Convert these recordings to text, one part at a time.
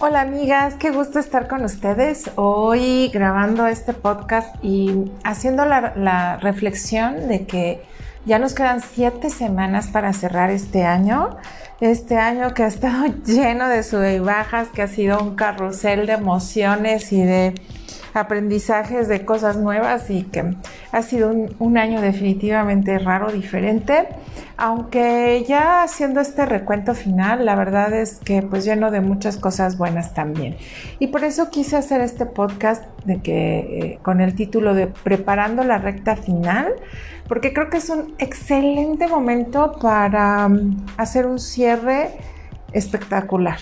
Hola amigas, qué gusto estar con ustedes hoy grabando este podcast y haciendo la, reflexión de que ya nos quedan siete semanas para cerrar este año. Este año que ha estado lleno de sube y bajas, que ha sido un carrusel de emociones y de aprendizajes de cosas nuevas y que ha sido un, año definitivamente raro, diferente. Aunque ya haciendo este recuento final, la verdad es que pues lleno de muchas cosas buenas también. Y por eso quise hacer este podcast de que eh, con el título de Preparando la recta final, porque creo que es un excelente momento para mm, hacer un cierre espectacular.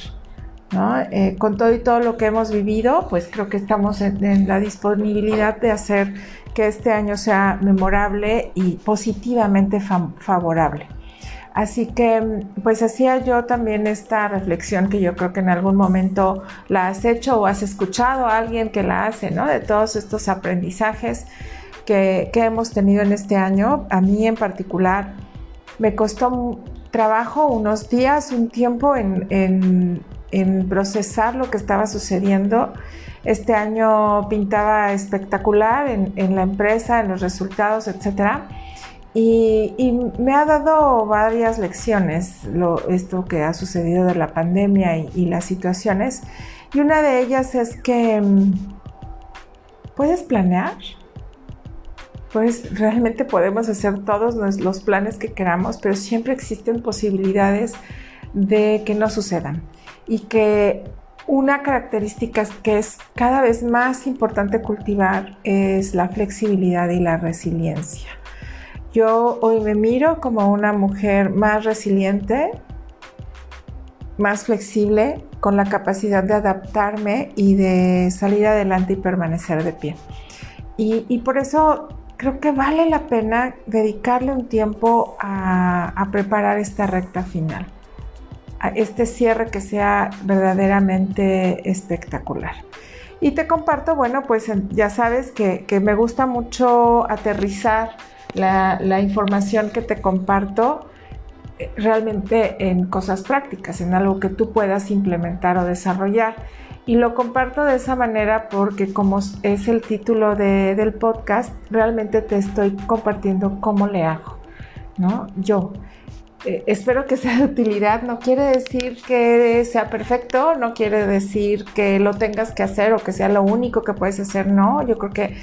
Eh, con todo y todo lo que hemos vivido, pues creo que estamos en, la disponibilidad de hacer que este año sea memorable y positivamente favorable. Así que pues hacía yo también esta reflexión que yo creo que en algún momento la has hecho o has escuchado a alguien que la hace, ¿no? De todos estos aprendizajes que, hemos tenido en este año. A mí en particular me costó trabajo unos días, un tiempo en en procesar lo que estaba sucediendo. Este año pintaba espectacular en, la empresa, en los resultados, etc. Y, me ha dado varias lecciones lo, esto que ha sucedido de la pandemia y, las situaciones. Y una de ellas es que mm, puedes planear, pues realmente podemos hacer todos los planes que queramos, pero siempre existen posibilidades de que no sucedan y que una característica que es cada vez más importante cultivar es la flexibilidad y la resiliencia. Yo hoy me miro como una mujer más resiliente, más flexible, con la capacidad de adaptarme y de salir adelante y permanecer de pie. Y, por eso creo que vale la pena dedicarle un tiempo a preparar esta recta final este cierre que sea verdaderamente espectacular. Y te comparto, bueno, pues ya sabes que, me gusta mucho aterrizar la, información que te comparto eh, realmente en cosas prácticas, en algo que tú puedas implementar o desarrollar. Y lo comparto de esa manera porque como es el título del podcast, realmente te estoy compartiendo cómo le hago, ¿no? Yo. Eh, espero que sea de utilidad. No quiere decir que sea perfecto, no quiere decir que lo tengas que hacer o que sea lo único que puedes hacer. No, yo creo que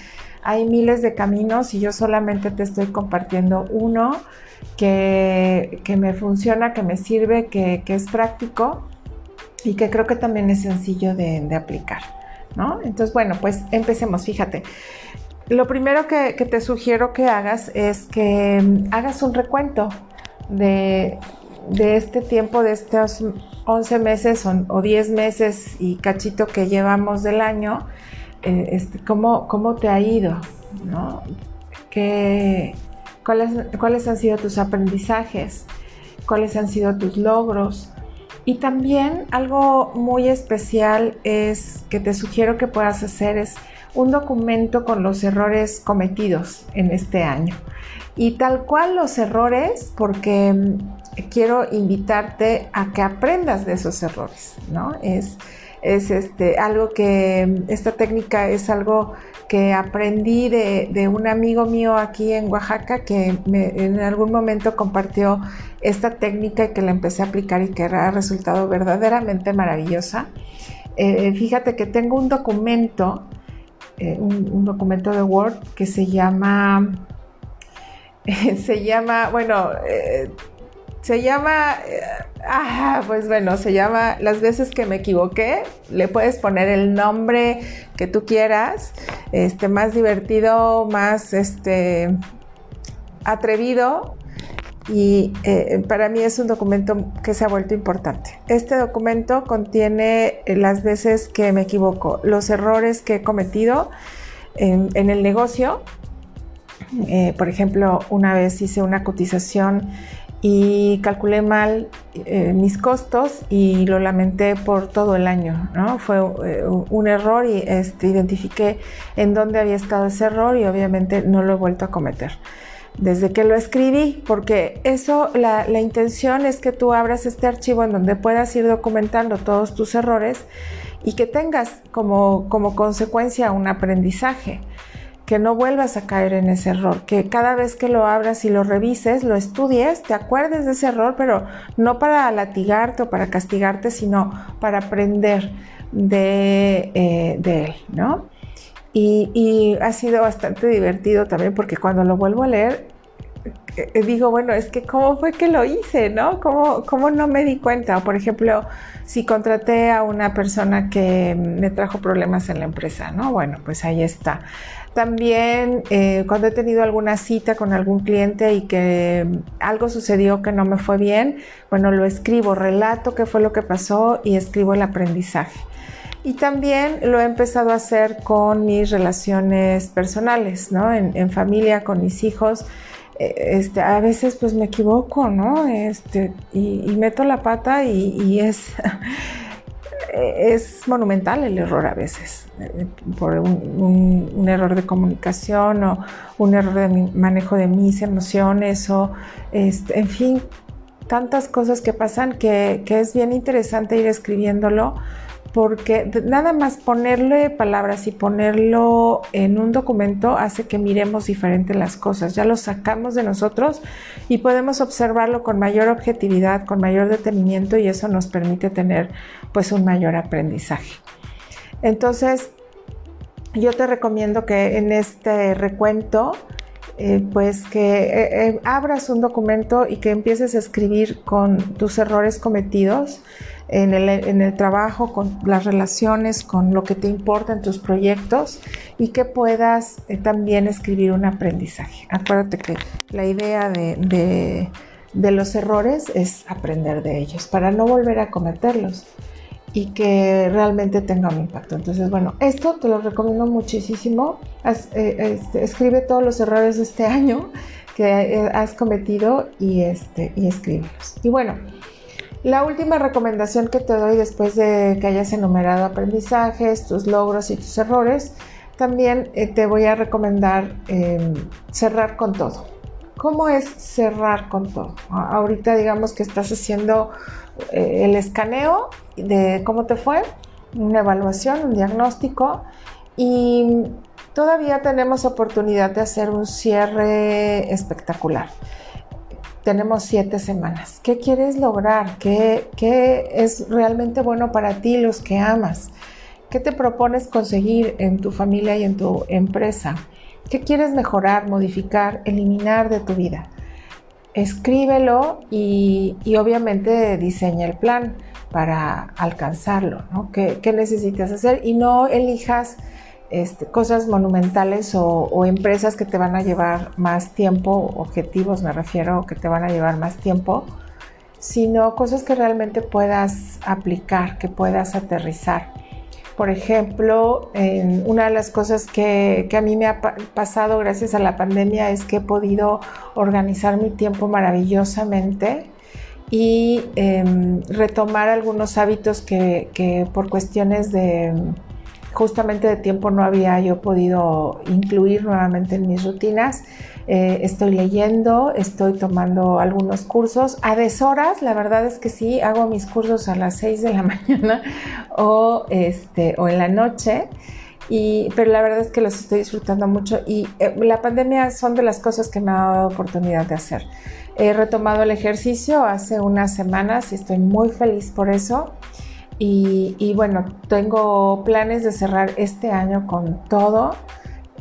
hay miles de caminos y yo solamente te estoy compartiendo uno que, me funciona, que me sirve, que, es práctico y que creo que también es sencillo de, aplicar. ¿no? Entonces, bueno, pues empecemos. Fíjate. Lo primero que te sugiero que hagas es que mm, hagas un recuento de, este tiempo, de estos 11 meses o, 10 meses y cachito que llevamos del año, eh, este, ¿cómo, te ha ido? cuáles, han sido tus aprendizajes? ¿Cuáles han sido tus logros? Y también algo muy especial es que te sugiero que puedas hacer es un documento con los errores cometidos en este año. Y tal cual los errores, porque mm, quiero invitarte a que aprendas de esos errores, ¿no? Es, es este, algo que, mm, esta técnica es algo que aprendí de, un amigo mío aquí en Oaxaca que en algún momento compartió esta técnica y que la empecé a aplicar y que ha resultado verdaderamente maravillosa. Eh, fíjate que tengo un documento, eh, un, documento de Word que se llama se llama, bueno, eh, se llama, eh, ah, pues bueno, se llama Las veces que me equivoqué. Le puedes poner el nombre que tú quieras, este, más divertido, más este, atrevido. Y eh, para mí es un documento que se ha vuelto importante. Este documento contiene las veces que me equivoco, los errores que he cometido en, el negocio eh, por ejemplo, una vez hice una cotización y calculé mal eh, mis costos y lo lamenté por todo el año. Fue eh, un error y este, identifiqué en dónde había estado ese error y obviamente no lo he vuelto a cometer. Desde que lo escribí, porque eso, la, la, intención es que tú abras este archivo en donde puedas ir documentando todos tus errores y que tengas como, como consecuencia un aprendizaje, que no vuelvas a caer en ese error, que cada vez que lo abras y lo revises, lo estudies, te acuerdes de ese error, pero no para latigarte o para castigarte, sino para aprender de, eh, de él, ¿no? Y, ha sido bastante divertido también porque cuando lo vuelvo a leer, eh, digo, bueno, es que cómo fue que lo hice, ¿no? ¿Cómo, ¿Cómo, no me di cuenta? Por ejemplo, si contraté a una persona que me trajo problemas en la empresa, ¿no? Bueno, pues ahí está. También eh, cuando he tenido alguna cita con algún cliente y que algo sucedió que no me fue bien, bueno, lo escribo, relato qué fue lo que pasó y escribo el aprendizaje. Y también lo he empezado a hacer con mis relaciones personales, ¿no? En, familia, con mis hijos. Eh, este, a veces pues me equivoco, ¿no? Este, y, meto la pata y, es, es monumental el error a veces, eh, por un, error de comunicación o un error de manejo de mis emociones o, este, en fin, tantas cosas que pasan que, que es bien interesante ir escribiéndolo porque nada más ponerle palabras y ponerlo en un documento hace que miremos diferente las cosas. Ya lo sacamos de nosotros y podemos observarlo con mayor objetividad, con mayor detenimiento y eso nos permite tener pues un mayor aprendizaje. Entonces, yo te recomiendo que en este recuento eh, pues que eh, eh, abras un documento y que empieces a escribir con tus errores cometidos en el, trabajo, con las relaciones, con lo que te importa en tus proyectos y que puedas también escribir un aprendizaje. Acuérdate que la idea de los errores es aprender de ellos para no volver a cometerlos y que realmente tenga un impacto. Entonces, bueno, esto te lo recomiendo muchísimo. Eh, este, escribe todos los errores de este año que eh, has cometido y, este, y escríbelos. Y bueno, la última recomendación que te doy después de que hayas enumerado aprendizajes, tus logros y tus errores, también eh, te voy a recomendar em, cerrar con todo. ¿Cómo es cerrar con todo? Ahorita digamos que estás haciendo el escaneo de cómo te fue, una evaluación, un diagnóstico y todavía tenemos oportunidad de hacer un cierre espectacular. Tenemos siete semanas. ¿Qué quieres lograr? ¿Qué, ¿Qué, es realmente bueno para ti, los que amas? ¿Qué te propones conseguir en tu familia y en tu empresa? ¿Qué quieres mejorar, modificar, eliminar de tu vida? Escríbelo y, y obviamente diseña el plan para alcanzarlo, ¿no? ¿Qué, necesitas hacer? Y no elijas este, cosas monumentales o, empresas que te van a llevar más tiempo, objetivos me refiero, que te van a llevar más tiempo, sino cosas que realmente puedas aplicar, que puedas aterrizar. Por ejemplo, una de las cosas que, que, a mí me ha pasado gracias a la pandemia es que he podido organizar mi tiempo maravillosamente y em, retomar algunos hábitos que, por cuestiones de justamente de tiempo no había yo podido incluir nuevamente en mis rutinas. Eh, estoy leyendo, estoy tomando algunos cursos a deshoras, la verdad es que sí, hago mis cursos a las 6 de la mañana o, este, o en la noche. Y, pero la verdad es que los estoy disfrutando mucho y eh, la pandemia son de las cosas que me ha dado oportunidad de hacer. He retomado el ejercicio hace unas semanas y estoy muy feliz por eso. Y, bueno, tengo planes de cerrar este año con todo.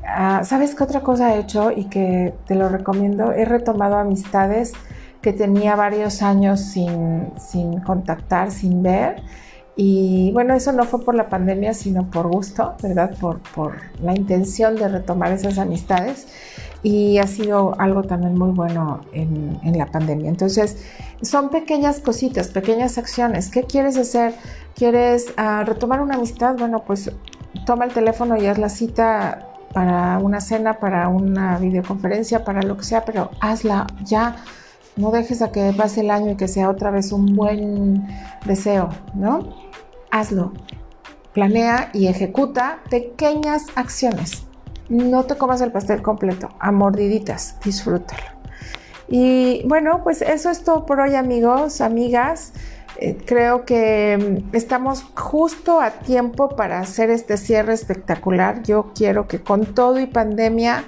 Ah, ¿Sabes qué otra cosa he hecho y que te lo recomiendo? He retomado amistades que tenía varios años sin, sin contactar, sin ver. Y bueno, eso no fue por la pandemia, sino por gusto, ¿verdad? Por, por la intención de retomar esas amistades y ha sido algo también muy bueno en, la pandemia. Entonces, son pequeñas cositas, pequeñas acciones. ¿Qué quieres hacer? ¿Quieres ah, retomar una amistad? Bueno, pues toma el teléfono y haz la cita para una cena, para una videoconferencia, para lo que sea, pero hazla ya. No dejes a que pase el año y que sea otra vez un buen deseo, ¿no? Hazlo. Planea y ejecuta pequeñas acciones no te comas el pastel completo, a mordiditas, disfrútalo. Y bueno, pues eso es todo por hoy amigos, amigas. Eh, creo que mm, estamos justo a tiempo para hacer este cierre espectacular. Yo quiero que con todo y pandemia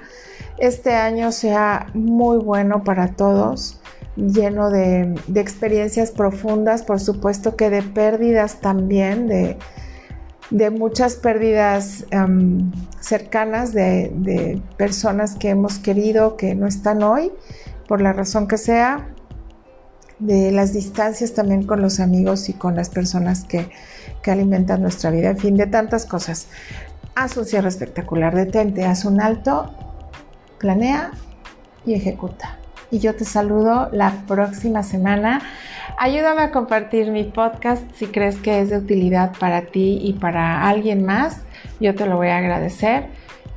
este año sea muy bueno para todos, lleno de, experiencias profundas, por supuesto que de pérdidas también, muchas pérdidas em, cercanas de, de personas que hemos querido que no están hoy, por la razón que sea de las distancias también con los amigos y con las personas que, alimentan nuestra vida, en fin, de tantas cosas. Haz un cierre espectacular, detente, haz un alto, planea y ejecuta. Y yo te saludo la próxima semana. Ayúdame a compartir mi podcast si crees que es de utilidad para ti y para alguien más. Yo te lo voy a agradecer.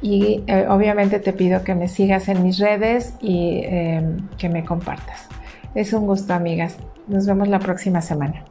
Y eh, obviamente te pido que me sigas en mis redes y eh, que me compartas. Es un gusto, amigas. Nos vemos la próxima semana.